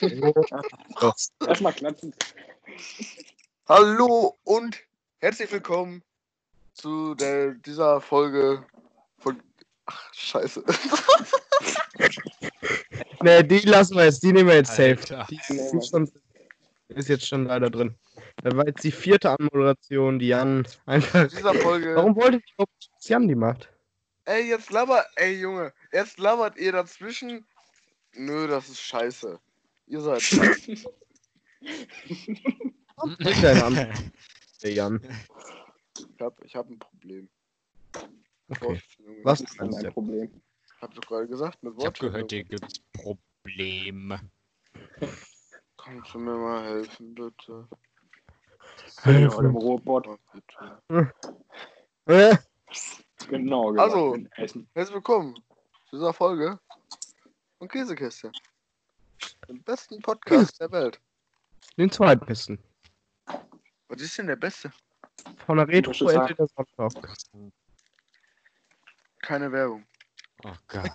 Erstmal klatschen. Hallo und herzlich willkommen zu der, dieser Folge von. Ach, Scheiße. Ne, die lassen wir jetzt, die nehmen wir jetzt safe. Alter. Die ist, schon, ist jetzt schon leider drin. Da war jetzt die vierte Anmoderation, die Jan einfach. In dieser Folge. Warum wollte ich überhaupt, dass Jan die macht? Ey, jetzt labert. Ey, Junge. Jetzt labert ihr dazwischen. Nö, das ist scheiße. Ihr seid. Bring deine Antwort, der Jan. Ich hab, ich hab ein Problem. Okay. Was ist mein du? Problem. Hab doch gerade gesagt, mit Ich hab gehört, hier gibt's Probleme. Kannst du mir mal helfen, bitte? Genau, dem Robot. Bitte. Äh, Genau, Also. Essen. Herzlich willkommen zu dieser Folge von Käsekästchen. Dem besten Podcast der Welt. den zweitbesten. Was ist denn der beste? Von der Retro Ich würd Ente der Sonntag. Keine Werbung. Oh Gott.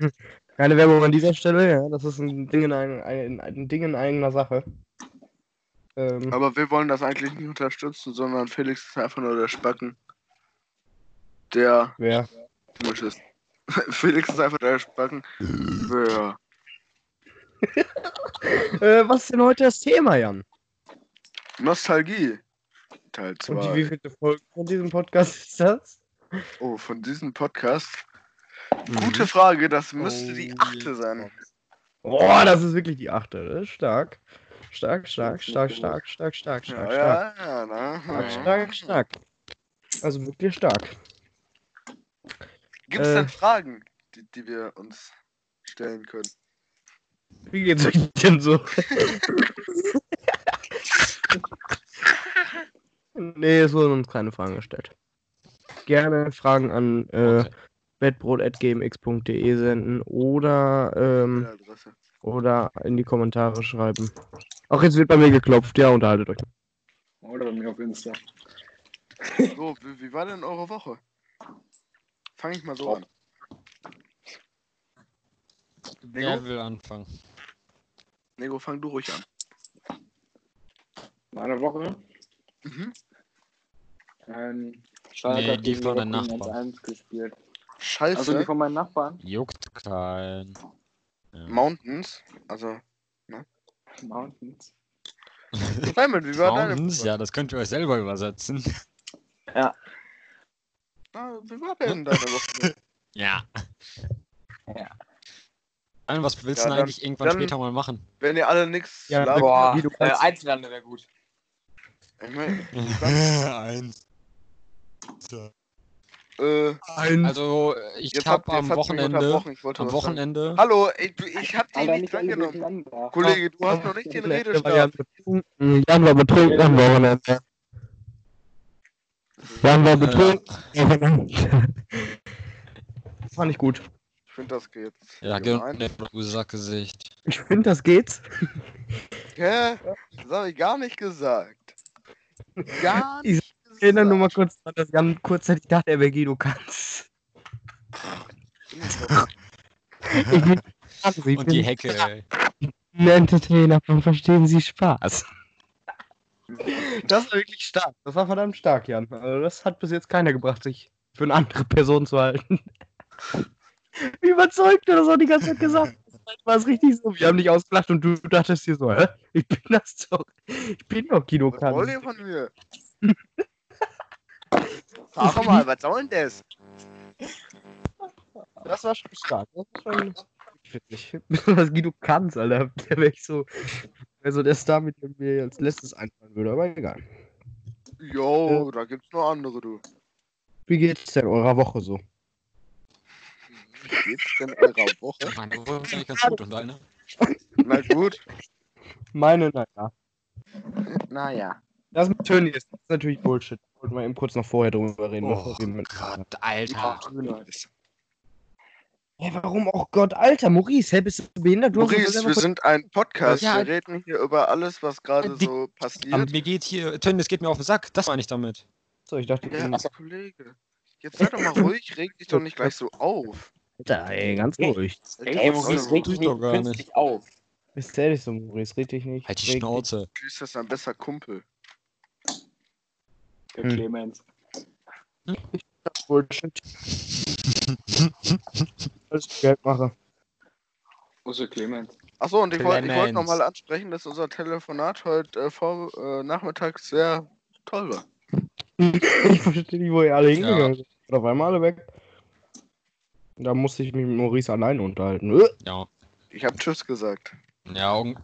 Keine Werbung an dieser Stelle, ja. Das ist ein Ding in, ein, ein, ein Ding in eigener Sache. Ähm, Aber wir wollen das eigentlich nicht unterstützen, sondern Felix ist einfach nur der Spacken. Der wer? Felix ist einfach der Spacken. Der. Äh, was ist denn heute das Thema, Jan? Nostalgie. Teil Und die 2. wievielte Folge von diesem Podcast ist das? Oh, von diesem Podcast. Mhm. Gute Frage, das müsste Oh, die achte sein. Boah, das ist wirklich die achte. Das ist stark. Stark, stark, stark, stark, stark, stark, Ja, stark, stark. ja, ne? Stark, stark, stark. Also wirklich stark. Gibt es Äh. denn Fragen, die, die wir uns stellen können? Wie geht's euch denn so? nee, es wurden uns keine Fragen gestellt. Gerne Fragen an äh, Okay. bettbrot.gmx.de senden oder, ähm, oder in die Kommentare schreiben. Auch jetzt wird bei mir geklopft. Ja, unterhaltet euch. Oder bei mir auf Insta. So, wie, wie war denn eure Woche? Fange ich mal so Top. an. Wer will anfangen? Nego, fang du ruhig an. Meine Woche. Mhm. Ähm, Schalke Nee, hat die von den Nachbarn. 1-1 gespielt. Scheiße. Also die von meinen Nachbarn. Juckt kein. Ja. Mountains. Also, Mountains. Simon, wie war deine Mountains? Woche? Ja, das könnt ihr euch selber übersetzen. Ah, wie war denn deine Woche? Ja. Ja. Allen, was willst Ja, du eigentlich irgendwann dann- später mal machen? Wenn ihr alle nix Ja, labert, Boah, wie du äh. Einzelhandel wäre gut. ich mein, Eins. äh, Also, ich jetzt hab habt- jetzt am Wochenende. Am. Wochenende. Hallo, ich, ich hab dich nicht drangenommen. Kollege, du hast noch nicht den Redestab. betrunken. Jan war betrunken am Wochenende. Jan war betrunken. Fand ich gut. Ich finde, das geht. Ja, genau, du Sackgesicht. Ich finde, das geht's. Hä? Das habe ich gar nicht gesagt. Gar Ich nicht Ich erinnere nur mal gesagt. kurz dran, dass Jan kurzzeitig dachte, er wäre Guido Kanz. Ich bin Kanz, ich Und die bin Hecke. ein Entertainer von Verstehen Sie Spaß. Das war wirklich stark. Das war verdammt stark, Jan. Also das hat bis jetzt keiner gebracht, sich für eine andere Person zu halten. Wie überzeugt du das auch die ganze Zeit gesagt? War es richtig so. Wir haben dich ausgelacht und du dachtest dir so, hä? Ich bin das doch. Ich bin doch Guido Was wollt ihr von mir? Sag mal, was soll denn das? Das war schon stark. Das war schon witzig. Besonders Guido Kanz, Alter. Der wäre ich so. Also der Star, mit dem mir als letztes einfallen würde, aber egal. Jo, da gibt's noch andere, du. Wie geht's denn eurer Woche so? Wie geht's denn eurer Woche? Meine Woche ist eigentlich ganz gut und deine? Na gut. Meine, naja. Naja. Das mit Tony ist, das ist natürlich Bullshit. Wollten wir eben kurz noch vorher drüber reden. Oh mit- Gott, Alter. Hä, warum? Oh Gott, Alter, Maurice, hä, bist du behindert? Du Maurice, wir sind ein Podcast. Ja. Wir reden hier über alles, was gerade Die- so Aber passiert. mir geht hier, Tön, das geht mir auf den Sack. Das meine ich damit. So, ich dachte, Ja, ja, Kollege. Jetzt sei doch mal ruhig, reg dich doch nicht gleich so auf. Alter, ey, ganz ruhig. Ey, doch Maurice, reg so. dich doch nicht gar künstlich auf. Ist ehrlich so, Maurice, red dich nicht. Halt die Schnauze. Tschüss, das ist ein besser Kumpel. Der Hm. Clemens. Bullshit. Alles Geld mache. Uso Clemens. Achso, und ich wollte ich wollt nochmal ansprechen, dass unser Telefonat heute äh, vor äh, Nachmittag sehr toll war. Ich verstehe nicht, wo ihr alle Ja. hingegangen seid. Und auf einmal alle weg. Da musste ich mich mit Maurice alleine unterhalten. Äh, Ja. Ich habe Tschüss gesagt. Ja, un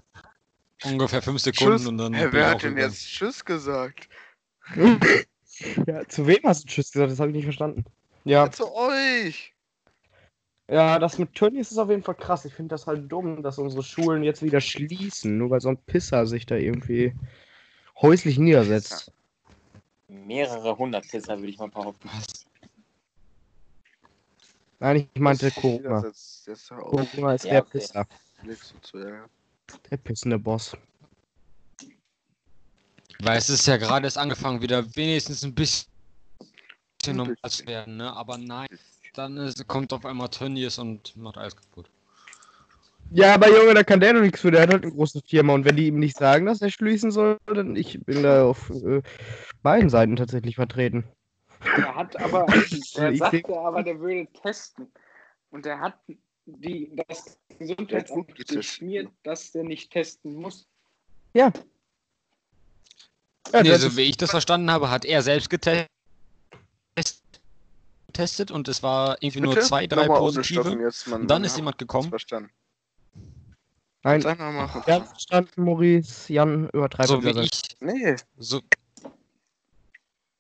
ungefähr fünf Sekunden Tschüss. und dann. Ich wer hat denn gegangen. jetzt Tschüss gesagt? Ja, zu wem hast du Tschüss gesagt? Das habe ich nicht verstanden. Ja, Ja, zu euch. ja, das mit Tönnies ist auf jeden Fall krass. Ich finde das halt dumm, dass unsere Schulen jetzt wieder schließen, nur weil so ein Pisser sich da irgendwie häuslich niedersetzt. Mehrere hundert Pisser, würde ich mal behaupten. Nein, ich meinte Das- Corona. das hör auf, Corona ist Ja, der okay. Pisser. Zu. Der pissende Boss. Weil es ist ja gerade erst angefangen, wieder wenigstens ein bisschen normal zu werden, ne? Aber nein, dann ist, kommt auf einmal Tönnies und macht alles kaputt. Ja, aber Junge, da kann der doch nichts für. Der hat halt eine große Firma. Und wenn die ihm nicht sagen, dass er schließen soll, dann ich bin da auf äh, beiden Seiten tatsächlich vertreten. Der hat aber, der Ich sagte aber, der würde testen. Und der hat die, das Gesundheitsamt geschmiert, dass der nicht testen muss. Ja. Ja, nee, so wie ich das verstanden habe, hat er selbst getestet getestet und es war irgendwie nur Bitte? zwei, drei Nochmal positive. Jetzt, man, Und dann ist jemand gekommen. Verstanden. Nein, nochmal. ganz verstanden, Maurice. Jan übertreibt So wie ich, Nee, so,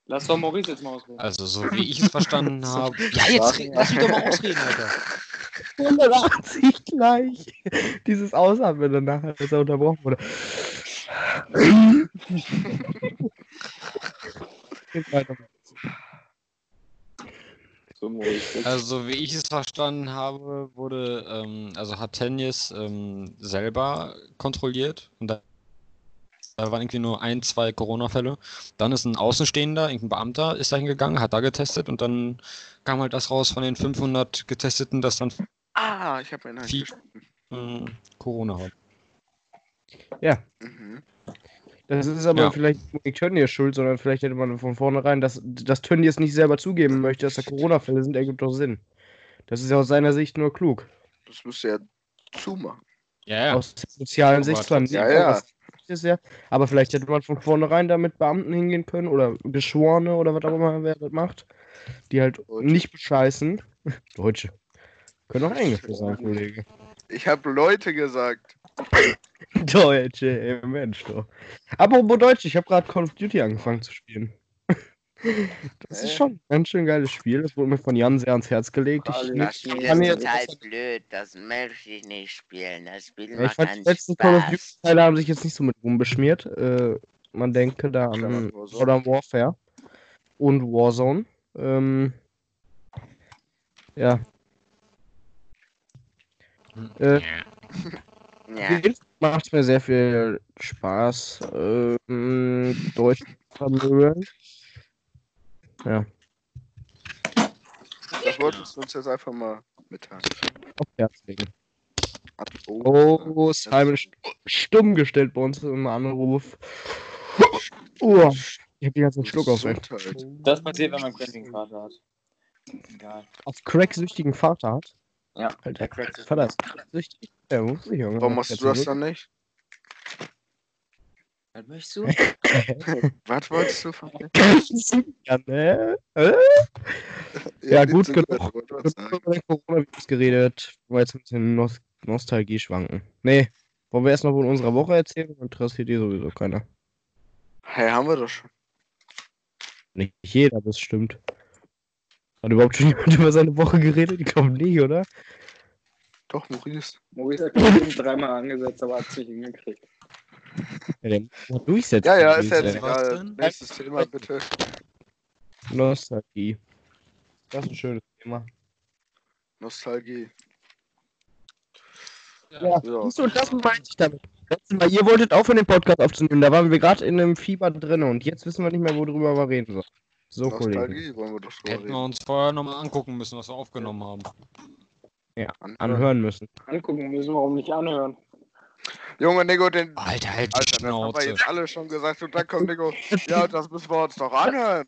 Lass doch Maurice jetzt mal ausreden. also so wie ich es verstanden habe. Ja, jetzt lass mich doch mal ausreden, Alter. 180 gleich. Dieses Ausatmen danach, als er unterbrochen wurde. Also, wie ich es verstanden habe, wurde, ähm, also hat Tennis ähm, selber kontrolliert und da, da waren irgendwie nur ein, zwei Corona-Fälle. Dann ist ein Außenstehender, irgendein Beamter, ist da hingegangen, hat da getestet und dann kam halt das raus von den 500 Getesteten, dass dann Ah, ich habe einen geschnitten. ähm, Corona haben. Mhm. Das ist aber Ja. vielleicht nicht Tönnies schuld, sondern vielleicht hätte man von vornherein, dass, dass Tönnies nicht selber zugeben möchte, dass da Corona-Fälle sind, ergibt doch Sinn. Das ist ja aus seiner Sicht nur klug. Das müsst ihr ja zumachen. Ja, ja. Aus sozialen Sicht nicht, Ja, aber ja. das ja. Aber vielleicht hätte man von vornherein da mit Beamten hingehen können oder Geschworene oder was auch immer wer das macht, die halt Deutsche. nicht bescheißen. Deutsche. Können auch Englische sein, Kollege. Ich habe Leute gesagt. Deutsche, ey, Mensch, doch. Apropos Deutsch, ich habe gerade Call of Duty angefangen zu spielen. Das ist Äh? schon ein ganz schön geiles Spiel. Das wurde mir von Jan sehr ans Herz gelegt. Ich, Alle ich, Spiel ich, ist kann mir, total blöd, das möchte ich nicht spielen. Das Spiel ich macht fand die letzten Call of Duty Spaß. Teile haben sich jetzt nicht so mit Ruhm beschmiert. Äh, man denke da an. Modern Warfare und Warzone. Ähm, ja, Äh, Ja, macht mir sehr viel Spaß. Ähm, Deutsch vermögen. Ja, Das wolltest du uns jetzt einfach mal mitteilen. auf Herz legen. Oh, Oh, Simon st stumm gestellt bei uns im Anruf. Oh, ich hab die ganzen Schluck auf, ey. Das passiert, wenn man Cramping Vater hat. Egal. auf cracksüchtigen Vater hat. Ja, Alter, der Crack ist Vater ist cracksüchtig. Ja, Warum machst du das dann nicht? Was möchtest du? Was wolltest du von mir? ja, ne? Äh? Ja, gut genug. über den Coronavirus geredet. Wollen wir jetzt ein bisschen Nos Nostalgie schwanken. Nee, wollen wir erst noch von unserer Woche erzählen? Interessiert die sowieso keiner. Hey, haben wir doch schon. Nicht jeder, das stimmt. Hat überhaupt schon jemand über seine Woche geredet? Ich glaube nicht, oder? Doch, Maurice. Maurice hat dreimal angesetzt, aber hat es nicht hingekriegt. Ja, der muss durchsetzen. Ja, ja, ist jetzt egal. Nächstes Thema, bitte. Nostalgie. Das ist ein schönes Thema. Nostalgie. Ja, Ja. siehst du, und das meinte ich damit. Letztes Mal, ihr wolltet aufhören, den Podcast aufzunehmen. Da waren wir gerade in einem Fieber drin und jetzt wissen wir nicht mehr, worüber wir reden sollen. So, Kollege. Nostalgie wollen wir doch Hätten wir reden. uns vorher nochmal angucken müssen, was wir aufgenommen haben. Anhören. Anhören müssen. Angucken müssen, warum nicht anhören? Junge, Nico, den. Alter, halt die Alter, das haben wir jetzt alle schon gesagt. Und dann kommt Nico. Ja, das müssen wir uns doch anhören.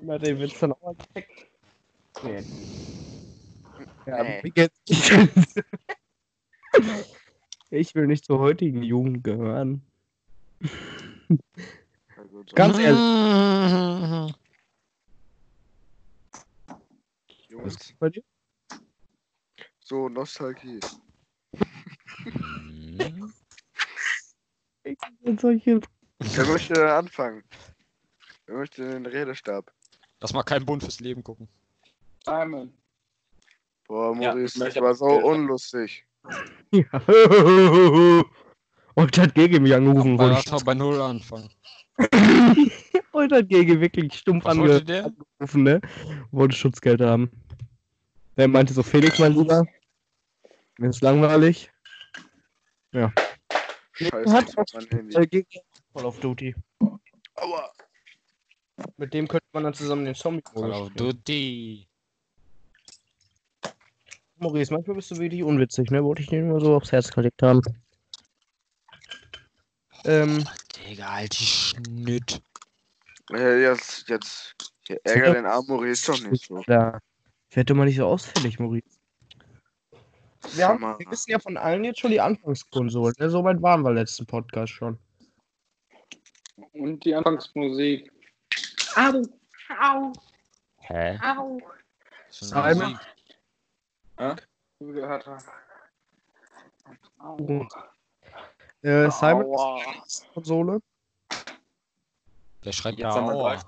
Na, den wird's dann auch mal gecheckt. Nee. Ja, Nee. wie geht's? Ich will nicht zur heutigen Jugend gehören. Gut, Ganz ehrlich. ehrlich. Was Jungs, ist bei dir? so Nostalgie. Ich bin solche Wer möchte denn anfangen? Wer möchte den Redestab? Lass mal keinen Bund fürs Leben gucken. Simon. Boah, Ja, Maurice, ich möchte das war so unlustig. Ja. Heute hat Gege mich angerufen. Lass mal bei Null anfangen. Heute hat Gege wirklich stumpf Was ange wollte der? angerufen, ne? Wollte Schutzgeld haben. Der meinte so, Felix, mein Lieber, mir ist langweilig. Scheiße, Hat. Äh, Call of Duty. Aua. Mit dem könnte man dann zusammen den zombie Call of Duty. Maurice, manchmal bist du wirklich unwitzig, ne? Wollte ich dir nur so aufs Herz gelegt haben. Ähm, Digga, halt die Schnitt. Ja, jetzt, jetzt. Ärger den armen Maurice doch nicht so. da. Werd doch mal nicht so ausfällig, Maurice. Wir, haben, Mal. wir wissen ja von allen jetzt schon die Anfangskonsolen, ne? So weit waren wir letzten Podcast schon. Und die Anfangsmusik. Au, au, Hä? au. Simon? Wie wir gehört haben. Au. Äh, Simon, Aua. Konsole. Der schreibt Jetzt. Deutsch.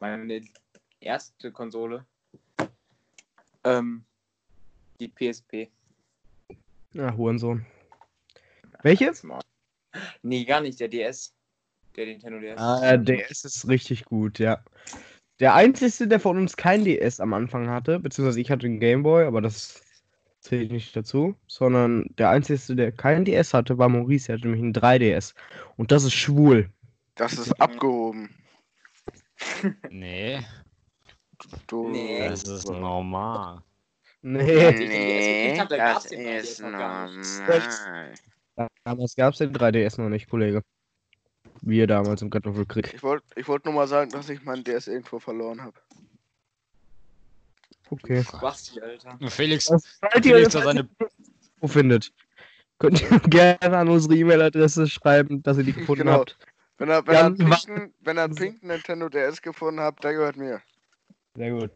Meine erste Konsole. Ähm, die PSP. Ja, Hurensohn. Welche? Nee, gar nicht, der DS. Der Nintendo DS. Ah, DS ist richtig gut, ja. Der einzige, der von uns kein DS am Anfang hatte, beziehungsweise ich hatte einen Gameboy, aber das zählt nicht dazu, sondern der einzige, der kein DS hatte, war Maurice, der hatte nämlich einen 3DS. Und das ist schwul. Das ist abgehoben. Nee, Du. Nee. das ist normal. Nee, DS gekriegt hab, da das gab's den 3DS ist noch gar nicht. normal. damals gab es den 3DS noch nicht, Kollege. Wir damals im Kartoffelkrieg. Ich wollte ich wollt nur mal sagen, dass ich meinen DS irgendwo verloren habe. Okay. Basti, Alter. Felix, ihr, Felix hat seine wo findet? Könnt ihr gerne an unsere E-Mail-Adresse schreiben, dass ihr die gefunden Genau. habt. Wenn er, wenn Ja, er, einen pinken, wenn er einen pinken Nintendo DS gefunden hat, der gehört mir. Sehr gut.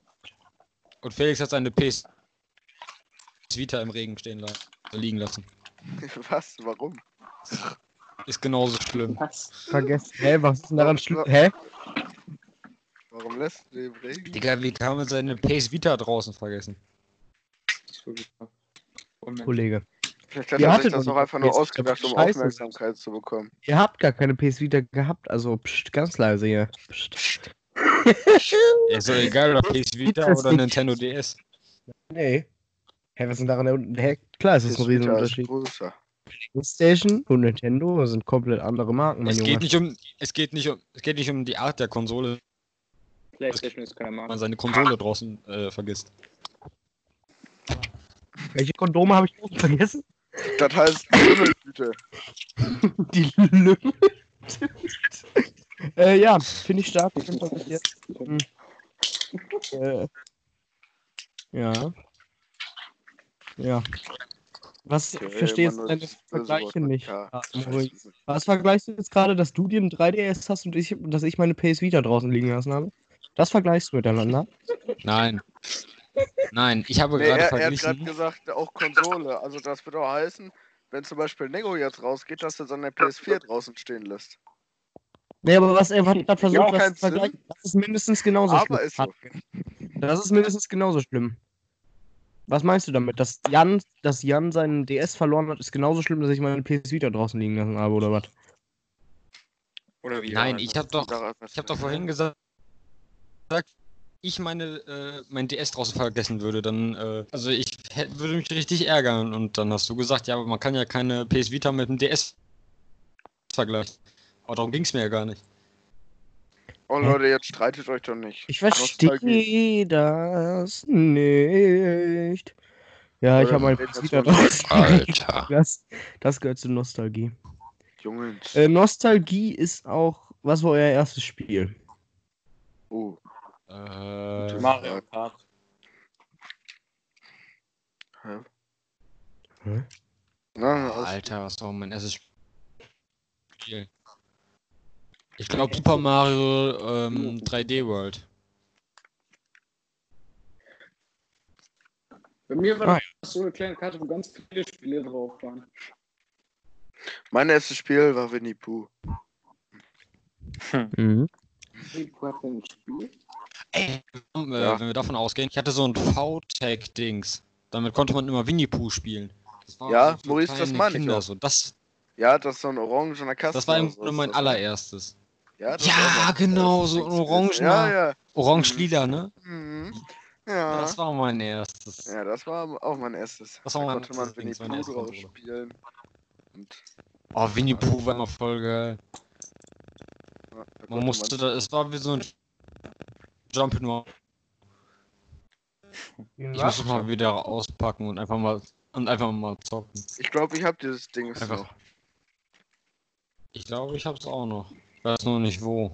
und Felix hat seine PS Vita im Regen stehen lassen, liegen lassen. Was? Warum? Ist genauso schlimm. Was? Vergessen. Hä, was ist denn daran schlimm? Hä? Warum lässt du den im Regen? Digga, wie kann man seine PS Vita draußen vergessen? Unmensch. Kollege. Vielleicht hat Ihr er sich das doch auch einfach nur jetzt- ausgedacht, um Scheiße. Aufmerksamkeit zu bekommen. Ihr habt gar keine PS Vita gehabt, also pst, ganz leise hier. Pst. Ist doch egal, ob PS Vita oder. Nintendo DS. Nee. Hä, was denn daran der Un- Hä, klar, es ist ein Riesenunterschied. größer. PlayStation und Nintendo sind komplett andere Marken, mein Es Junge. geht nicht um, es geht nicht um, es geht nicht um die Art der Konsole, Playstation ist keine wenn Marke. man seine Konsole draußen äh, vergisst. Welche Kondome habe ich noch vergessen? Das heißt Lümmeltüte. Die Lümmel. äh, ja, finde ich stark. Fall, was jetzt- Hm. Äh, ja. Ja. Was Okay, verstehst du Mann, deine das Vergleiche nicht? Ja. Was vergleichst du jetzt gerade, dass du dir einen 3DS hast und ich, dass ich meine PS Vita draußen liegen lassen habe? Das vergleichst du miteinander? Nein. Nein, ich habe Nee, gerade er, er hat gerade verglichen. gesagt, auch Konsole. Also das würde auch heißen, wenn zum Beispiel Nego jetzt rausgeht, dass er seine PS4 draußen stehen lässt. Nee, aber was er hat gerade versucht, zu vergleichen, das ist mindestens genauso Aber schlimm. ist so. Das ist mindestens genauso schlimm. Was meinst du damit? Dass Jan, dass Jan seinen DS verloren hat, ist genauso schlimm, dass ich meine PS Vita draußen liegen lassen habe, oder was? Oder wie? Nein, ich habe doch, ich habe doch vorhin gesagt, ich meine, äh, mein DS draußen vergessen würde, dann, äh, also ich hätt, würde mich richtig ärgern. Und dann hast du gesagt, ja, aber man kann ja keine PS Vita mit dem DS vergleichen. Aber darum ging es mir ja gar nicht. Oh Leute, jetzt streitet euch doch nicht. Ich verstehe das nicht. Ja, ich habe mein mit PC der da drauf. Alter. Das, das gehört zur Nostalgie. Jungs. Äh, Nostalgie ist auch, was war euer erstes Spiel? oh. Äh, Mario Kart. Hä? Hä? Na, Alter, was war mein erstes Spiel? Ich glaube Super Mario ähm, 3D World. Bei mir war Ah, das so eine kleine Karte, wo ganz viele Spiele drauf waren. mein erstes Spiel war Winnie Pooh. Mhm. Wie hat denn ein Spiel? Ey, äh, Ja. wenn wir davon ausgehen, ich hatte so ein V-Tag-Dings. Damit konnte man immer Winnie Pooh spielen. Das war Ja, für Maurice, das meine ich auch. So. Das, Ja, das ist so ein orangener Kasten. das war im so Grunde mein das. allererstes. Ja, das Ja, war mein genau, so ein orangener- Ja, ja. Orange-lila, ne? Mhm. Ja. Das war mein erstes. ja, das war auch mein erstes. Das war da mein konnte man erstes Winnie Pooh drauf spielen. Und, Oh, Winnie Pooh war immer voll geil. ja, da Man musste da, es war wie so ein Jump'n'Run. Ich muss es mal wieder auspacken und einfach mal und einfach mal zocken. Ich glaube, ich habe dieses Ding Einfach. noch. Ich glaube, ich hab's auch noch. Ich weiß nur nicht wo.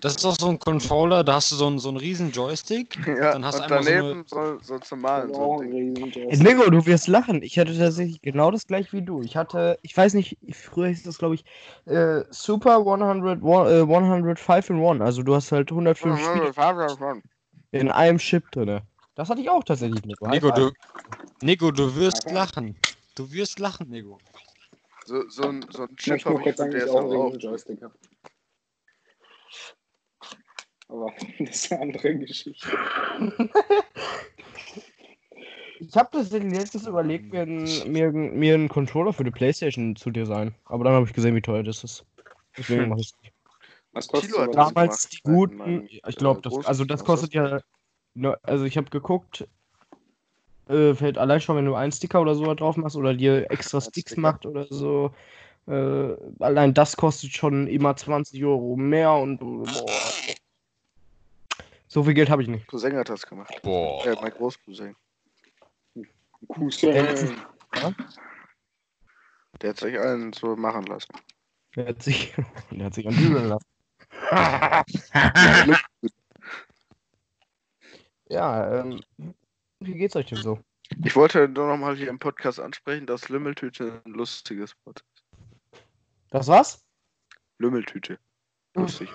Das ist doch so ein Controller, da hast du so einen, so einen riesen Joystick. ja, dann hast du und einmal so daneben so, so, zum Malen so ein Ding. Äh, Nico, du wirst lachen. Ich hatte tatsächlich genau das gleiche wie du. Ich hatte, ich weiß nicht, früher hieß das, glaube ich, äh, Super 100, one- äh, 105 in 1. Also du hast halt 105 Spiele in einem Chip drin. Das hatte ich auch tatsächlich, Nico. Nico, du, Nico, du wirst lachen. Du wirst lachen, Nico. So, so ein, so ein Ich Chip habe ich kurz von sagen, dass DS ich auch auch. einen Joystick habe. Aber das ist eine andere Geschichte. Ich habe tatsächlich letztens überlegt, mir, einen- mir, mir einen Controller für die Playstation zu designen. Aber dann habe ich gesehen, wie teuer das ist. Deswegen mache ich es nicht. Was kostet Kilo das Damals die guten, mein, ich glaube, das, also das kostet ja, ne, also ich habe geguckt, äh, fällt allein schon, wenn du einen Sticker oder so drauf machst oder dir extra Sticks Sticker. macht oder so, äh, allein das kostet schon immer 20 Euro mehr und boah. so viel Geld habe ich nicht. Cousin hat das gemacht. Boah. Äh, mein Großcousin. Cousin. Der hat sich einen so machen lassen. Der hat sich, der hat sich an Dübeln lassen. ja, ähm, wie geht's euch denn so? Ich wollte nur noch mal hier im Podcast ansprechen, dass Lümmeltüte ein lustiges Wort ist. Das was? Lümmeltüte. Lustig.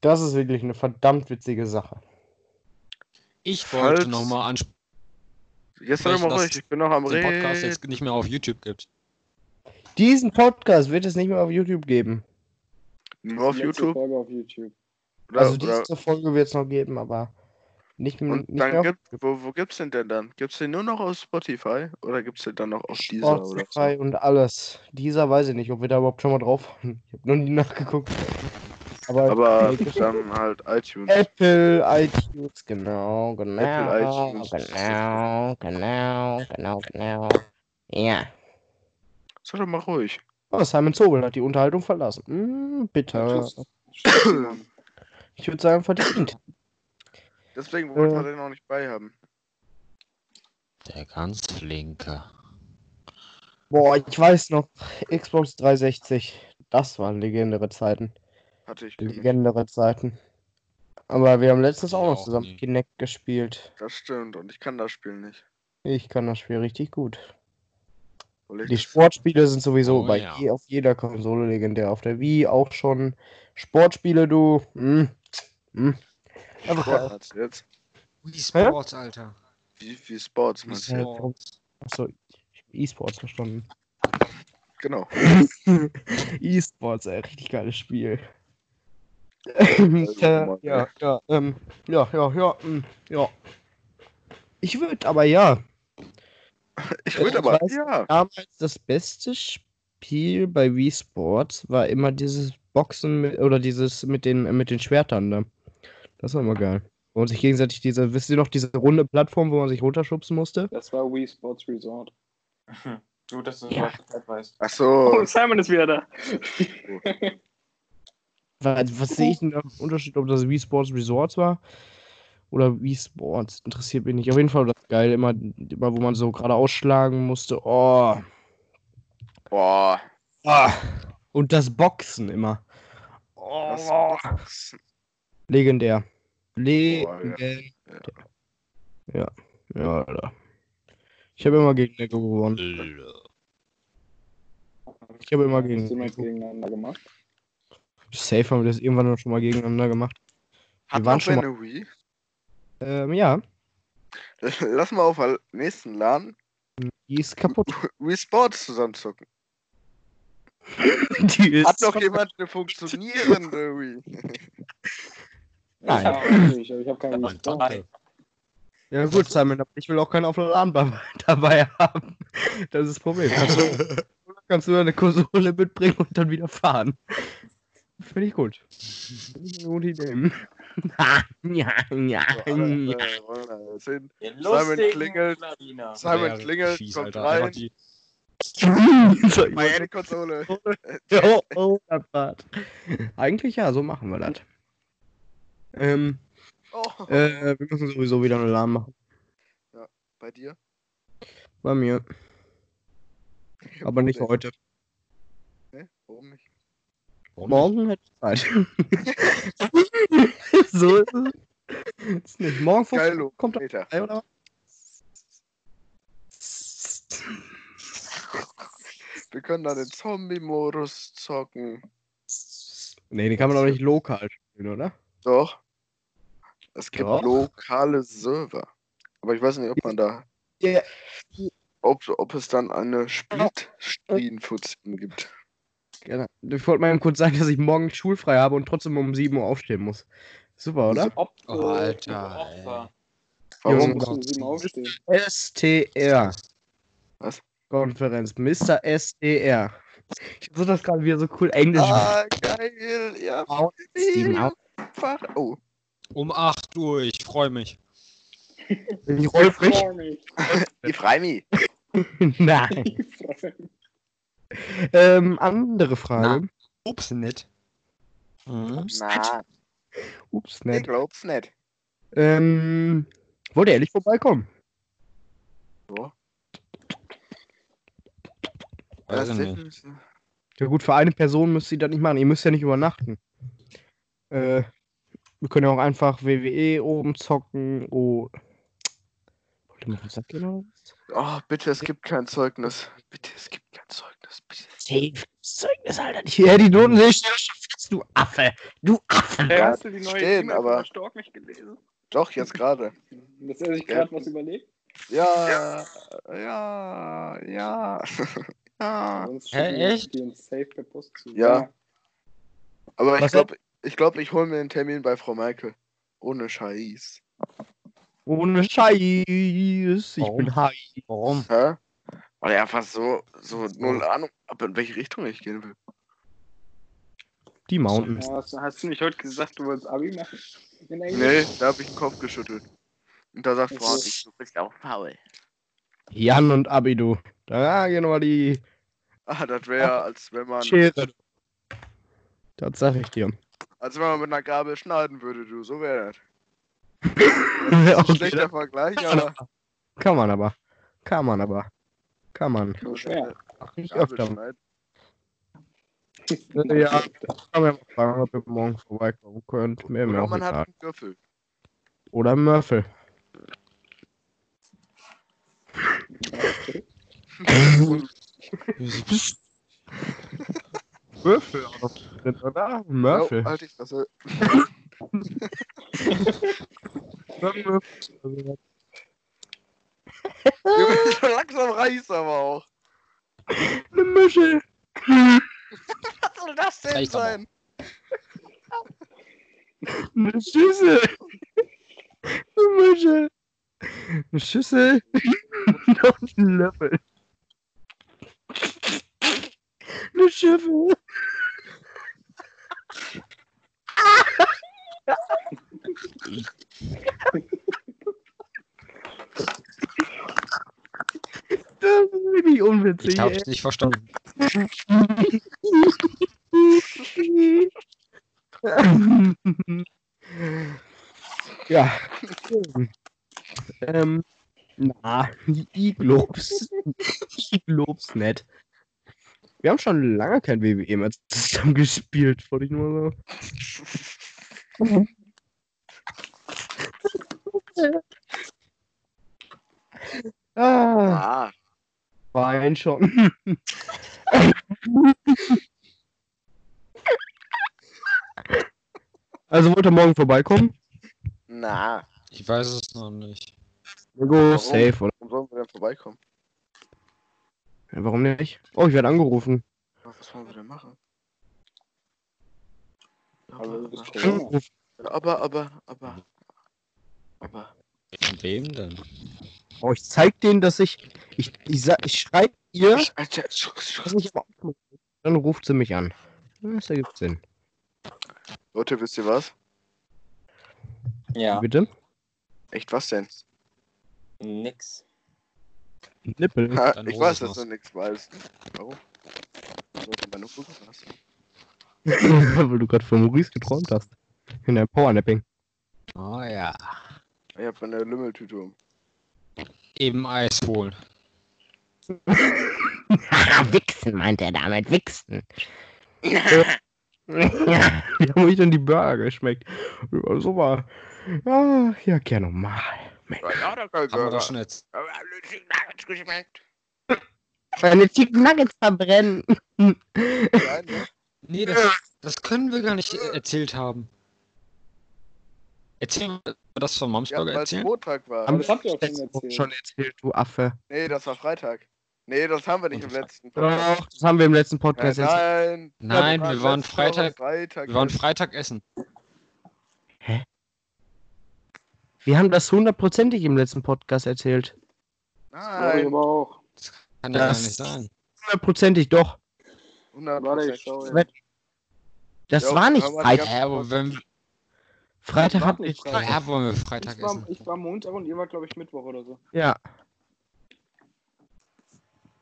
Das ist wirklich eine verdammt witzige Sache. Ich wollte Falls- nochmal ansprechen, Jetzt sei mal ruhig, ich bin noch am dass den Podcast Reden. jetzt nicht mehr auf YouTube gibt. Diesen Podcast wird es nicht mehr auf YouTube geben. Nur auf YouTube. Folge auf YouTube. Oder, Also diese Folge wird es noch geben, aber nicht, und nicht dann gibt, wo, wo gibt's den denn dann? Gibt's den nur noch auf Spotify? Oder gibt's den dann noch auf dieser oder Spotify so? und alles. Dieser weiß ich nicht, ob wir da überhaupt schon mal drauf waren. Ich habe noch nie nachgeguckt. Aber, Aber dann halt iTunes. Apple, iTunes, genau, genau. Apple, iTunes. Genau, genau, genau, genau. Ja. Sei doch mal ruhig. Oh, Simon Zobel hat die Unterhaltung verlassen. Hm, bitte. Ich würde sagen, verdient. Deswegen wollten Äh. wir den noch nicht bei haben. Der ganz flinke. Boah, ich weiß noch, Xbox 360, das waren legendäre Zeiten. Hatte ich nicht. Legendäre Zeiten. Aber wir haben letztens auch noch auch zusammen. Kinect gespielt. Das stimmt. Und ich kann das Spiel nicht. Ich kann das Spiel richtig gut. Die Sportspiele sind sowieso Oh, bei ja. je, auf jeder Konsole legendär. Auf der Wii auch schon. Sportspiele, du. Hm. Hm. Einfach Sport geil. meinst du jetzt? Wii Sports, Alter. Wie, wie Sports? Ja, Sports. Achso, ich hab E-Sports verstanden. Genau. E-Sports, ey, richtig geiles Spiel. Mann, ja, ey. ja, ähm, ja, ja, ja, mm, ja. Ich würde aber ja. Ich würde aber. weiß- Ja. Damals das beste Spiel bei Wii Sports war immer dieses Boxen mit, oder dieses mit den, mit den Schwertern da. Das war immer geil. Wo man sich gegenseitig diese, wisst ihr noch, diese runde Plattform, wo man sich runterschubsen musste? Das war Wii Sports Resort. Gut, dass du Ja. das weißt. Ach so. Oh, Simon ist wieder da. Was, was sehe ich denn da im Unterschied, ob das Wii Sports Resorts war Oder Wii Sports, interessiert mich nicht. Auf jeden Fall war das geil, immer, immer wo man so gerade ausschlagen musste. Oh. Boah. Ah. Und das Boxen immer. Das Oh. Boxen. Legendär. Legendär. Ja, ja, Alter. Ich habe immer gegen Lego gewonnen. Ich habe immer gegen Hast du mal gegeneinander gemacht? Safe haben wir das irgendwann noch schon mal gegeneinander gemacht. Hat waren man schon eine Wii? Ähm, ja, Lass mal auf der nächsten LAN die ist kaputt. Wii Sports zusammenzocken. Die ist Hat noch jemand eine funktionierende Wii? Nein. Ich hab nicht, aber ich habe keine Mann, Lust. danke. Ja gut, Simon, aber ich will auch keinen auf der LAN dabei- haben. Das ist das Problem. Kannst du, kannst du eine Konsole mitbringen und dann wieder fahren. Finde ich gut. Finde ich eine gute Idee. ja, ja, ja. Äh, äh, Simon klingelt. Simon klingelt, kommt rein. Meine Konsole. oh, oh. Eigentlich ja, so machen wir das. Ähm, Oh, äh, wir müssen sowieso wieder eine LAN machen. bei dir? Bei mir. Aber nicht heute. Hä? Warum nicht? Warum Morgen hätte ich Zeit. so ist es. Ist nicht. Morgen Geil, 15 kommt er Meter. vorbei, oder? Wir können da den Zombie-Modus zocken. Nee, den kann man doch nicht lokal spielen, oder? Doch. Es gibt Doch. lokale Server. Aber ich weiß nicht, ob man da. Ja. Ob, ob es dann eine Split-Screen-Funktion gibt. Genau. Ich wollte mal kurz sagen, dass ich morgen schulfrei habe und trotzdem um 7 Uhr aufstehen muss. Super, oder? Ob, Oh, Alter, Opfer. Warum? Musst du sieben aufstehen. STR. Was? Konferenz. Mr. STR. Ich muss das gerade wieder so cool Englisch. Ah, geil. Ja, Sieben auf. Einfach. Oh. Um 8 Uhr, ich freue mich. Bin ich Rolfrich? Freu mich. Ich freu mich. Nein. Ich. Ähm, andere Frage. Ups, nett. Mhm. Na, Ups, ich nett. glaub's nicht. Ähm, wollt ihr ehrlich vorbeikommen? So. Weiß Das ich nicht. Ja gut, für eine Person müsst ihr das nicht machen. Ihr müsst ja nicht übernachten. Äh, wir können ja auch einfach WWE oben zocken. Oh. Oh, bitte, es gibt kein Zeugnis. Bitte, es gibt kein Zeugnis. Bitte. Safe. Zeugnis, Alter. Ja, die Noten sehe ich ja schon fest, du Affe. Du Affe. Ja, hast du die neue stehen, E-Mail aber- Stork nicht gelesen? Doch, jetzt gerade. Dass er sich Ja. gerade was überlegt? Ja, ja, ja. ja. Sonst Hä, schicken wir echt? die uns safe per Post zu. Ja. Aber ich Was glaube, ich, glaub, ich hole mir einen Termin bei Frau Maike. Ohne Scheiß. Ohne Scheiß. Ich Warum? bin high. Warum? Hä? Weil er einfach so, so null Ahnung, ab in welche Richtung ich gehen will. Die Mountains. Ja, hast, du nicht heute gesagt, du wolltest Abi machen? Englisch? Nee, da habe ich den Kopf geschüttelt. Und da sagt Frau, ich, Du bist auch faul. Jan und Abidu. Da gehen wir die ah, das wäre, als wenn man, Schere. Das sag ich dir. Als wenn man mit einer Gabel schneiden würde, du. So wäre das. Das ist ein Okay, schlechter Vergleich, aber Kann man aber. Kann man aber. Kann man. So schwer. Ach, nicht Gabel öfter. schneiden. Ja, kann man mal fragen, ob ihr morgen vorbeikommen könnt. Mehr Oder auch man hat einen Würfel. Oder Murphy. Würfel auch noch drin, oder? Oh, Murphy. halt die Fresse. So langsam reicht's aber auch. Eine Mische. Was soll das denn Reicht sein? Eine Schüssel. Eine Mische. Eine Schüssel. Und ein Löffel. Eine Schüssel. Das ist wirklich unwitzig. Ich hab's nicht verstanden. ja, Ähm, na, ich glaub's. Ich glaub's nicht. Wir haben schon lange kein WWE mehr zusammen gespielt, wollte ich nur so. Ah, Ah, Wein schon. Also wollt ihr morgen vorbeikommen? na. Ich weiß es noch nicht. Go safe, oder? Warum sollen wir denn vorbeikommen? Ja, warum nicht? Oh, ich werde angerufen. Was wollen wir denn machen? Ist Aber. Angerufen. aber, aber, aber, aber. Von wem denn? Oh, ich zeig denen, dass ich. Ich, ich, sag- ich schreibe ihr, Alter, ich aufmache. Dann ruft sie mich an. Das ergibt Sinn. Leute, wisst ihr was? Ja, Bitte? Echt was denn? nix. Nippel. Ha, ich weiß, dass du nichts weißt. Warum? Sollte meine Brücke was? Weil du gerade von Maurice geträumt hast. In der Powernapping. Oh ja. Ich hab eine Lümmeltüte um. Eben Eis holen. Wichsen, meint er damit. Wichsen. ja, wie haben euch denn die Burger geschmeckt? Ja, super. Ja, ja, gerne normal. Ja, da kann Haben wir doch schon jetzt. Meine Chicken Nuggets verbrennen. Nein, ne? Nee, das, das können wir gar nicht äh, erzählt haben. Erzählen wir das von Ja, Momsburger weil es erzählen? Montag war. Aber das habt ihr auch schon erzählt. schon erzählt, du Affe. Nee, das war Freitag. Nee, das haben wir nicht im letzten Podcast. Doch, das haben wir im letzten Podcast Nein, erzählt. nein. Nein, wir waren Freitag. Freitag. Wir waren Freitag essen. Wir haben das hundertprozentig im letzten Podcast erzählt. Nein, aber auch. Kann ja gar Das- nicht sein. Hundertprozentig doch. 100 Warte, ich schau Prozent. jetzt. Das Ja, war nicht Freitag. Ja, aber wenn Freitag war hat nicht nicht. Freitag. ja, wollen wir Freitag Ich war, essen. ich war Montag und ihr wart, glaube ich, Mittwoch oder so. Ja,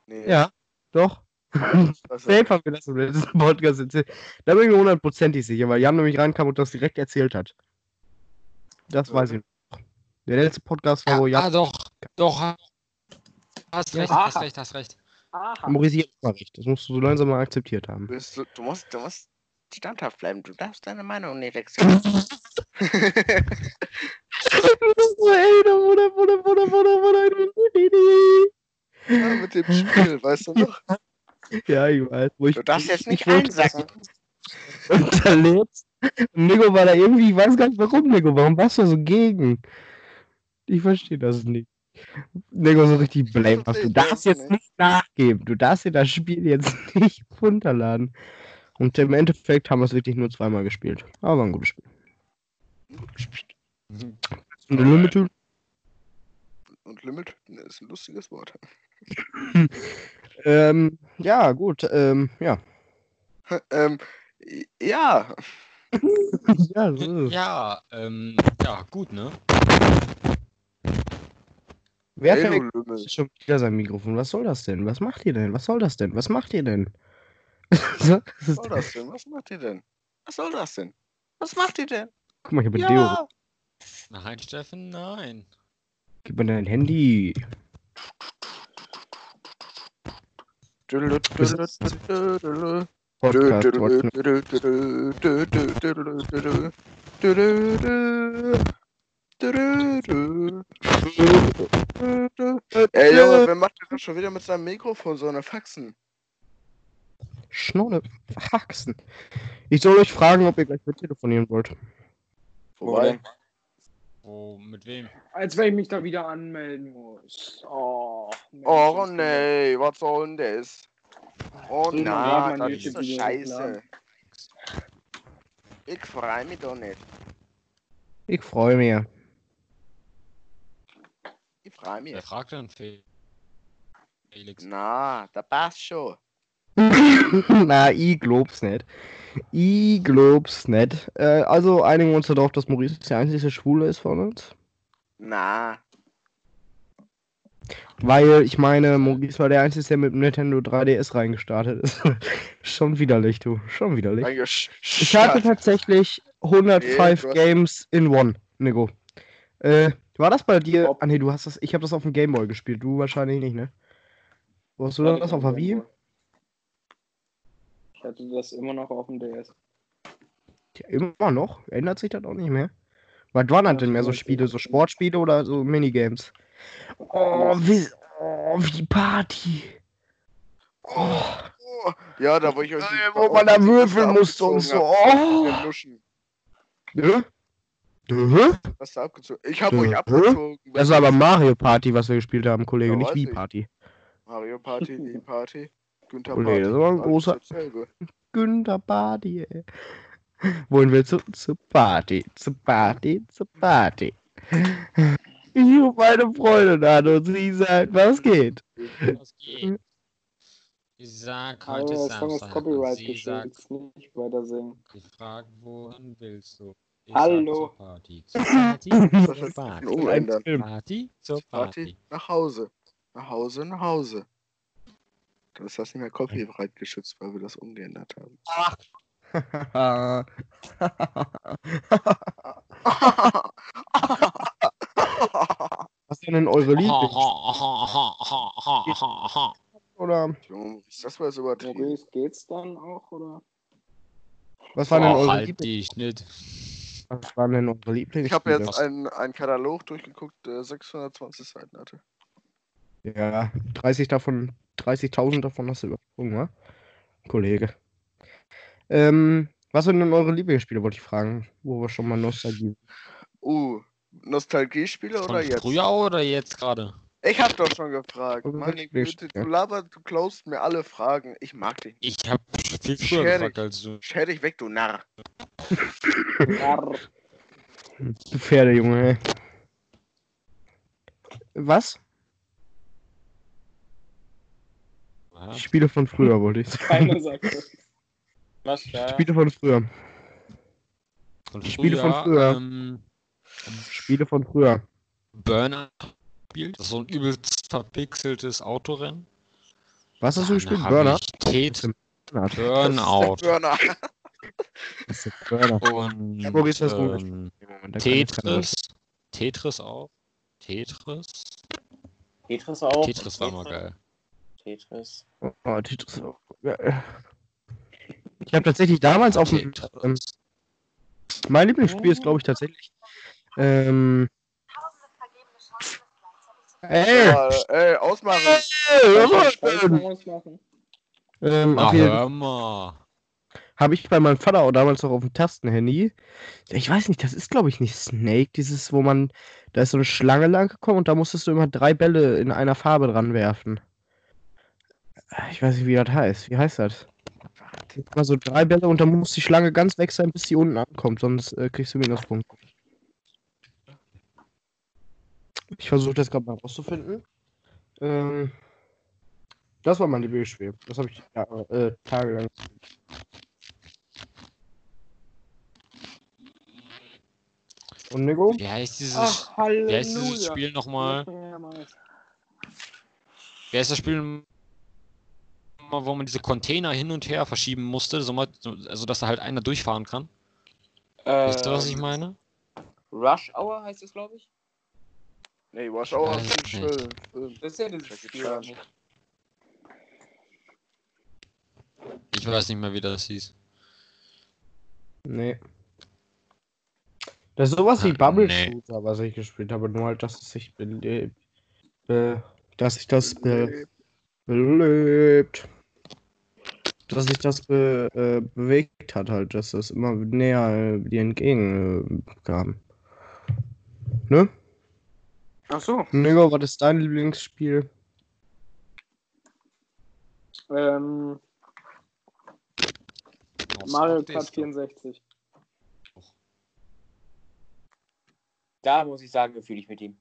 Nee, ja, doch. das Safe haben wir das im letzten Podcast erzählt. Da bin ich mir hundertprozentig sicher, weil Jan nämlich reinkam und das direkt erzählt hat. Das weiß ich noch. Der letzte Podcast war, Ja, wo ah, Jan doch. Doch. Hast recht, hast Aha. recht, hast recht. Aha. Maurice hat mal recht. Das musst du so langsam mal akzeptiert haben. Du, du, musst, du musst standhaft bleiben. Du darfst deine Meinung nicht wechseln. Ey, da wurde, wurde, wurde, wurde, wurde. ja, mit dem Spiel, weißt du noch? Ja, ich weiß. Wo ich, Du darfst jetzt nicht einsacken. Und Nico war da irgendwie, ich weiß gar nicht warum, Nico. Warum warst du so gegen? Ich verstehe das nicht. Nico so richtig blamehaft. Du darfst jetzt nicht. nachgeben. Du darfst dir das Spiel jetzt nicht runterladen. Und im Endeffekt haben wir es wirklich nur zweimal gespielt. Aber ein gutes Spiel. Und Limited? Und Limit ist ein lustiges Wort. Ähm, ja, gut. Ähm, ja. ähm, ja, ja, so. Ja, ähm, ja, gut, ne? Wer verwechselt Lümmel. schon wieder sein Mikrofon? Was soll das denn? Was macht ihr denn? Was soll das denn? Was macht ihr denn? Was soll das denn? Was macht ihr denn? Was soll das denn? Was macht ihr denn? Guck mal, ich habe Deo. Ja, Nein, Steffen, nein. Gib mir dein Handy. Podcast. Ey Junge, wer macht denn das schon wieder mit seinem Mikrofon so eine Faxen? Schnurre. Faxen. Ich soll euch fragen, ob ihr gleich mit telefonieren wollt. Wobei, Wo, mit wem? Als wenn ich mich da wieder anmelden muss. Oh, Mensch, oh nee, was soll denn das? Oh man nein, das ist so scheiße. Ich freu mich doch nicht. Ich freue mich. Ich freu mich. Wer fragt denn Fe- Felix? Na, da passt schon. Na, ich glaub's nicht. Ich glaub's nicht. Äh, also einigen wir uns darauf, dass Maurice der einzige Schwule ist von uns. Na, Weil, ich meine, Maurice war der Einzige, der mit dem Nintendo 3DS reingestartet ist. Schon widerlich, du. Schon widerlich. Ich hatte tatsächlich 105 Nee, Games in One, Nico. Äh, War das bei dir? Ah nee, du hast das. Ich habe das auf dem Gameboy gespielt. Du wahrscheinlich nicht, ne? Wo hast du das ich auf der Wii? Ich hatte das immer noch auf dem DS. Ja, immer noch? Ändert sich das auch nicht mehr? Was waren das denn mehr so Spiele? So Sportspiele oder so Minigames? Oh, wie, oh, wie Party. Oh, oh. Ja, da wo ich euch wo man da würfeln musste und so. Oh. hab. Nö? Was da abgezogen? Ich hab Äh, euch hä? abgezogen. Das war aber Mario Party, was wir gespielt haben, Kollege, Ja, nicht Wii ich. Party. Mario Party, die Party. Günther Oh, nee, Party. das war ein großer-. Günther Party, ey. Wohin willst du? Zur Party, zur Party, zur Party. Ich rufe meine Freundin an und sie sagt, was geht? Was geht? Ich sag, heute der ist ist Samstag. und Copyright sie sagt, Nicht weiter singen. ich frag, wohin willst du? Ich Hallo. Zur Party. Zur Party, zur Party. Party, zur Party, Party. nach Hause. Nach Hause, nach Hause. Dann ist das nicht mehr Copyright geschützt, weil wir das umgeändert haben. Was sind denn eure Lieblings? Oder Junge, das war jetzt übertrieben. Geht's dann auch, oder? was waren denn eure halt Lieblings? dich nicht. Was waren denn eure Lieblings? Ich habe jetzt einen, einen Katalog durchgeguckt, der 620 Seiten hatte. Ja, 30 davon, 30.000 davon hast du übersprungen, wa? Kollege. Ähm, was sind denn eure Lieblingsspiele, wollte ich fragen, wo wir schon mal Nostalgie. Uh, Nostalgiespiele oder Von jetzt? früher oder jetzt gerade? Ich hab doch schon gefragt. Meine Lieblingsspiele. Güte, du laberst, du klaust mir alle Fragen. Ich mag dich nicht. Ich hab viel früher gefragt als du. Scher dich weg, du Narr. Du Pferdejunge, ey. Was? Ja. Spiele von früher, wollte ich sagen. Keiner sagt das. Was da? Spiele von früher. Von Spiele von früher. Ähm, Spiele von früher. Burnout gespielt. Das ist so ein übelst verpixeltes Autorennen. Was hast du gespielt? Tet Burnout. Burnout. Das ist. Und Ja, hast du ähm, Tetris. Tetris auch. Tetris. Tetris auch. Tetris war mal geil. Tetris. Oh, Tetris ist auch geil. Ich habe tatsächlich damals auf dem. Ähm, mein Lieblingsspiel ist, glaube ich, tatsächlich. Ähm. Ey! Ja, ey, ausmachen. ey, ausmachen. Ähm, jeden hör mal. Habe ich bei meinem Vater auch damals noch auf dem Tastenhandy. Ich weiß nicht, das ist glaube ich nicht Snake, dieses, wo man, da ist so eine Schlange lang gekommen und da musstest du immer drei Bälle in einer Farbe dran werfen. Ich weiß nicht, wie das heißt. Wie heißt das? Immer so drei Bälle und dann muss die Schlange ganz weg sein, bis sie unten ankommt, sonst äh, kriegst du Minuspunkte. Ich versuche das gerade mal rauszufinden. Ähm, das war mein Lieblingsspiel. Das habe ich ja, äh, tagelang Und Nico? Wie heißt dieses, Ach, wie heißt dieses. Spiel nochmal? Wie heißt das Spiel, wo man diese Container hin und her verschieben musste, so mal, so- also dass da halt einer durchfahren kann? Weißt du, was ich Ähm, meine? Rush Hour heißt es, glaube ich. Nee, Wash Hour ist ein nicht. Film. Das ist ja dieses Spiel. Ich weiß nicht mehr, wie das hieß. Nee. Das ist sowas wie Bubble nee. Shooter, was ich gespielt habe, nur halt, dass es sich belebt. Be dass sich das be belebt. Dass sich das be äh, bewegt hat, halt, dass das immer näher äh, dir entgegen äh, kam. Ne? Ach so. Nico, was ist dein Lieblingsspiel? Ähm, Mario Kart 64. Da muss ich sagen, fühle ich mit ihm.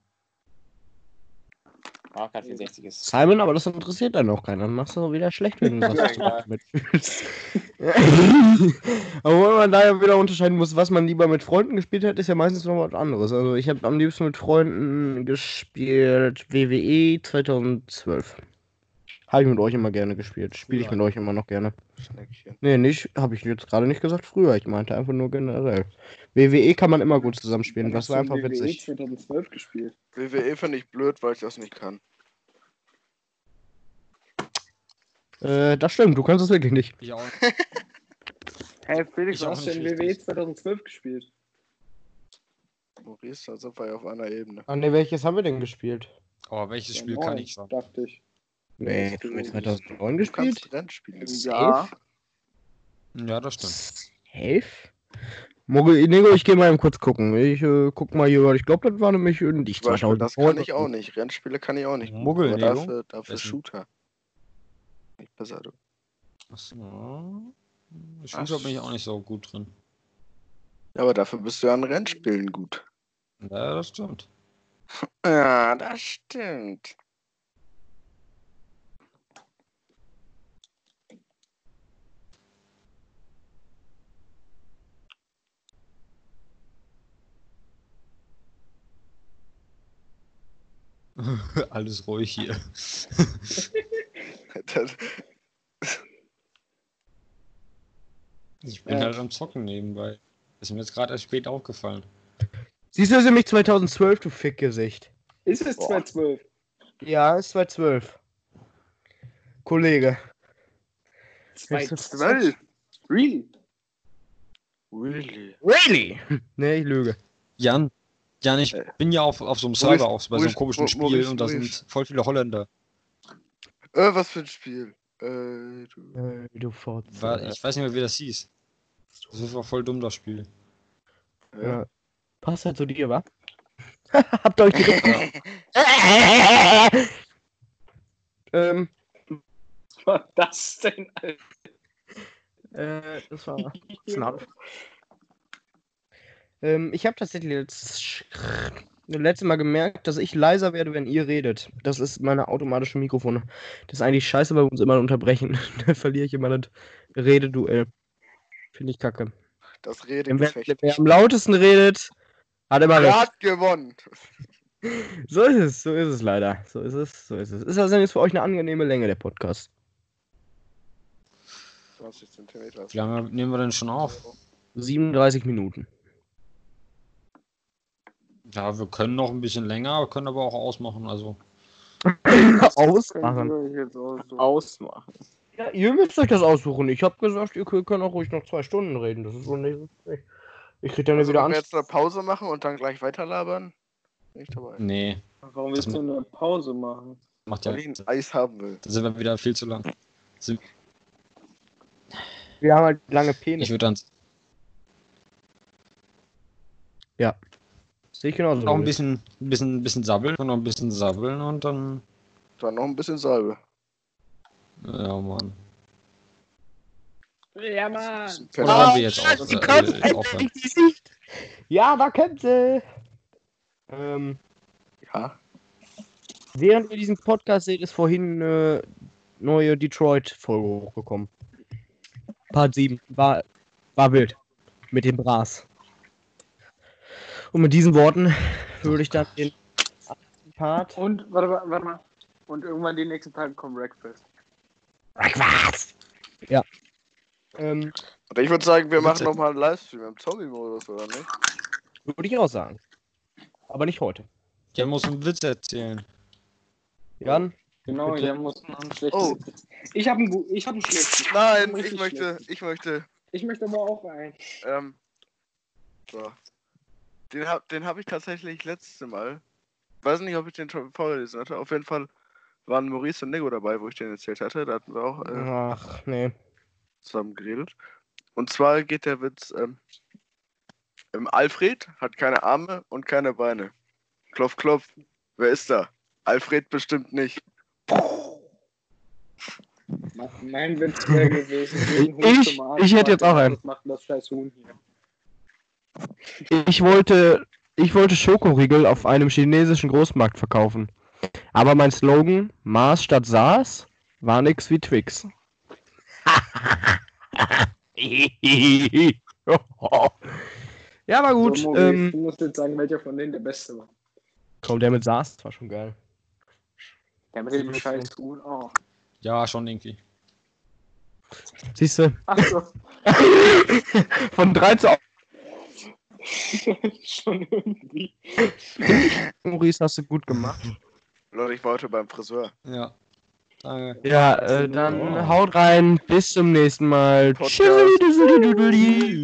Mario Kart 64 ist. Simon, aber das interessiert dann auch keiner. Dann machst du wieder schlecht, wenn du Ja, klar. mitfühlst. Obwohl man da ja wieder unterscheiden muss, was man lieber mit Freunden gespielt hat, ist ja meistens noch was anderes. Also ich habe am liebsten mit Freunden gespielt WWE 2012. Habe ich mit euch immer gerne gespielt. Spiele ich Ja. mit euch immer noch gerne. Schneckchen. Nee, nicht, habe ich jetzt gerade nicht gesagt früher. Ich meinte einfach nur generell. WWE kann man immer gut zusammenspielen. Das war du einfach WWE witzig. 2012 gespielt. WWE finde ich blöd, weil ich das nicht kann. Äh, das stimmt, du kannst es wirklich nicht. Ich auch. Hey Felix, du hast ja in nicht WWE richtig. 2012 gespielt. Maurice, da sind wir ja auf einer Ebene. Ah, ne, welches haben wir denn gespielt? Aber welches Ja, Spiel neun, kann ich schon? Dachte ich. Nee, hast du nicht. 2009 Du kannst gespielt? Rennspiele. Ja. Ja, das stimmt. Safe? Mogel, Nego, ich gehe mal eben kurz gucken. Ich äh, guck mal hier, weil ich glaube, das war nämlich nicht Zum Beispiel, das kann 2009. ich auch nicht. Rennspiele kann ich auch nicht. Muggel, Aber Nego? dafür, dafür Essen. Shooter. Nicht besser, du. Achso. Shooter bin ich auch nicht so gut drin. Ja, aber dafür bist du ja an Rennspielen gut. Ja, das stimmt. Ja, das stimmt. Alles ruhig hier. Das, Ich bin Ja. halt am Zocken nebenbei. Ist mir jetzt gerade erst spät aufgefallen. Siehst du, ist nämlich 2012, du Fickgesicht. Ist es Boah. 2012? Ja, ist 2012. Kollege. 2012? Really? really? Really? nee, ich lüge. Jan, Jan, ich Äh, bin ja auf, auf so einem Server, auch bei so einem komischen Mo- Spiel Maurice, und da sind voll viele Holländer. Äh, was für ein Spiel? Äh, du. Äh, du. War, ich weiß nicht mehr, wie das hieß. Das war voll dumm, das Spiel. Ja. Passt halt zu dir, wa? Habt ihr euch gedacht? ähm, Was war das denn, Alter? äh, das war Schnapp. Ähm, ich habe tatsächlich jetzt das letzte Mal gemerkt, dass ich leiser werde, wenn ihr redet. Das ist meine automatische Mikrofone. Das ist eigentlich scheiße, weil wir uns immer unterbrechen. da verliere ich immer das Rededuell. Finde ich kacke. Das Wer, Redegefecht. wer am lautesten redet, hat immer recht. Rat gewonnen. So ist es, so ist es leider. So ist es, so ist es. Ist das denn jetzt für euch eine angenehme Länge, der Podcast? 20 Zentimeter. Wie lange nehmen wir denn schon auf? 37 Minuten. Ja, wir können noch ein bisschen länger, können aber auch ausmachen. Also, Ausmachen. Ausmachen. Ja, ihr müsst euch das aussuchen. Ich habe gesagt, ihr könnt auch ruhig noch zwei Stunden reden. Das ist wohl nicht. Ich, ich krieg dann Also, wieder wenn wir an. jetzt eine Pause machen und dann gleich weiterlabern? Nicht dabei. nee, Warum willst du eine Pause machen? macht ja Weil ich ein. Eis haben will. Da sind wir wieder viel zu lang. Wir haben halt lange Ich Penis. würde dann Sehe ich genauso. noch ein bisschen, bisschen, bisschen sabbeln, noch ein bisschen sabbeln und dann. Dann noch ein bisschen Salbe. Ja, Mann. Ja, Mann. Ah, wollen wir jetzt die äh, äh, aufhören? Ja, da kommt sie. Ähm, Ja. während ihr diesen Podcast seht, ist vorhin eine neue Detroit-Folge hochgekommen. Part 7. War, war wild. Mit dem Bras. Und mit diesen Worten würde ich dann den Part. Und, warte mal, warte mal. Und irgendwann die nächsten Tage kommt Breakfast. Was? Ja. Ähm, Und ich würde sagen, wir machen nochmal einen Livestream im Zombie-Modus, oder nicht? würde ich auch sagen. Aber nicht heute. Jan muss einen Witz erzählen. Jan? Genau, Bitte. ja, muss noch ein schlechtes. Oh. Ich habe einen, ich hab einen schlechten. Nein, einen ich möchte, schlechten. ich möchte, Ich möchte aber auch einen. ähm, so. Den hab, den hab ich tatsächlich letzte Mal. Weiß nicht, ob ich den schon vorgelesen hatte. Auf jeden Fall waren Maurice und Nego dabei, wo ich den erzählt hatte. Da hatten wir auch äh, Ach, nee. zusammen geredet. Und zwar geht der Witz, ähm, Alfred hat keine Arme und keine Beine. Klopf, klopf. Wer ist da? Alfred bestimmt nicht. Mein Witz wäre gewesen. Ich- ich hätte jetzt auch einen. Das macht das scheiß Huhn hier. Ich wollte, ich wollte Schokoriegel auf einem chinesischen Großmarkt verkaufen. Aber mein Slogan, Mars statt SARS, war nix wie Twix. ja, war gut. So, Maurice, ähm, du musst jetzt sagen, welcher von denen der beste war. komm, der mit SARS war schon geil. Der mit dem scheiß Huhn auch. Ja, schon irgendwie. Siehst du? Achso, Von 3 zu schon irgendwie. Maurice hast du gut gemacht. Leute, ich war heute beim Friseur. Ja. Danke. Ja, äh, dann haut rein. Bis zum nächsten Mal. Podcast. Tschüss.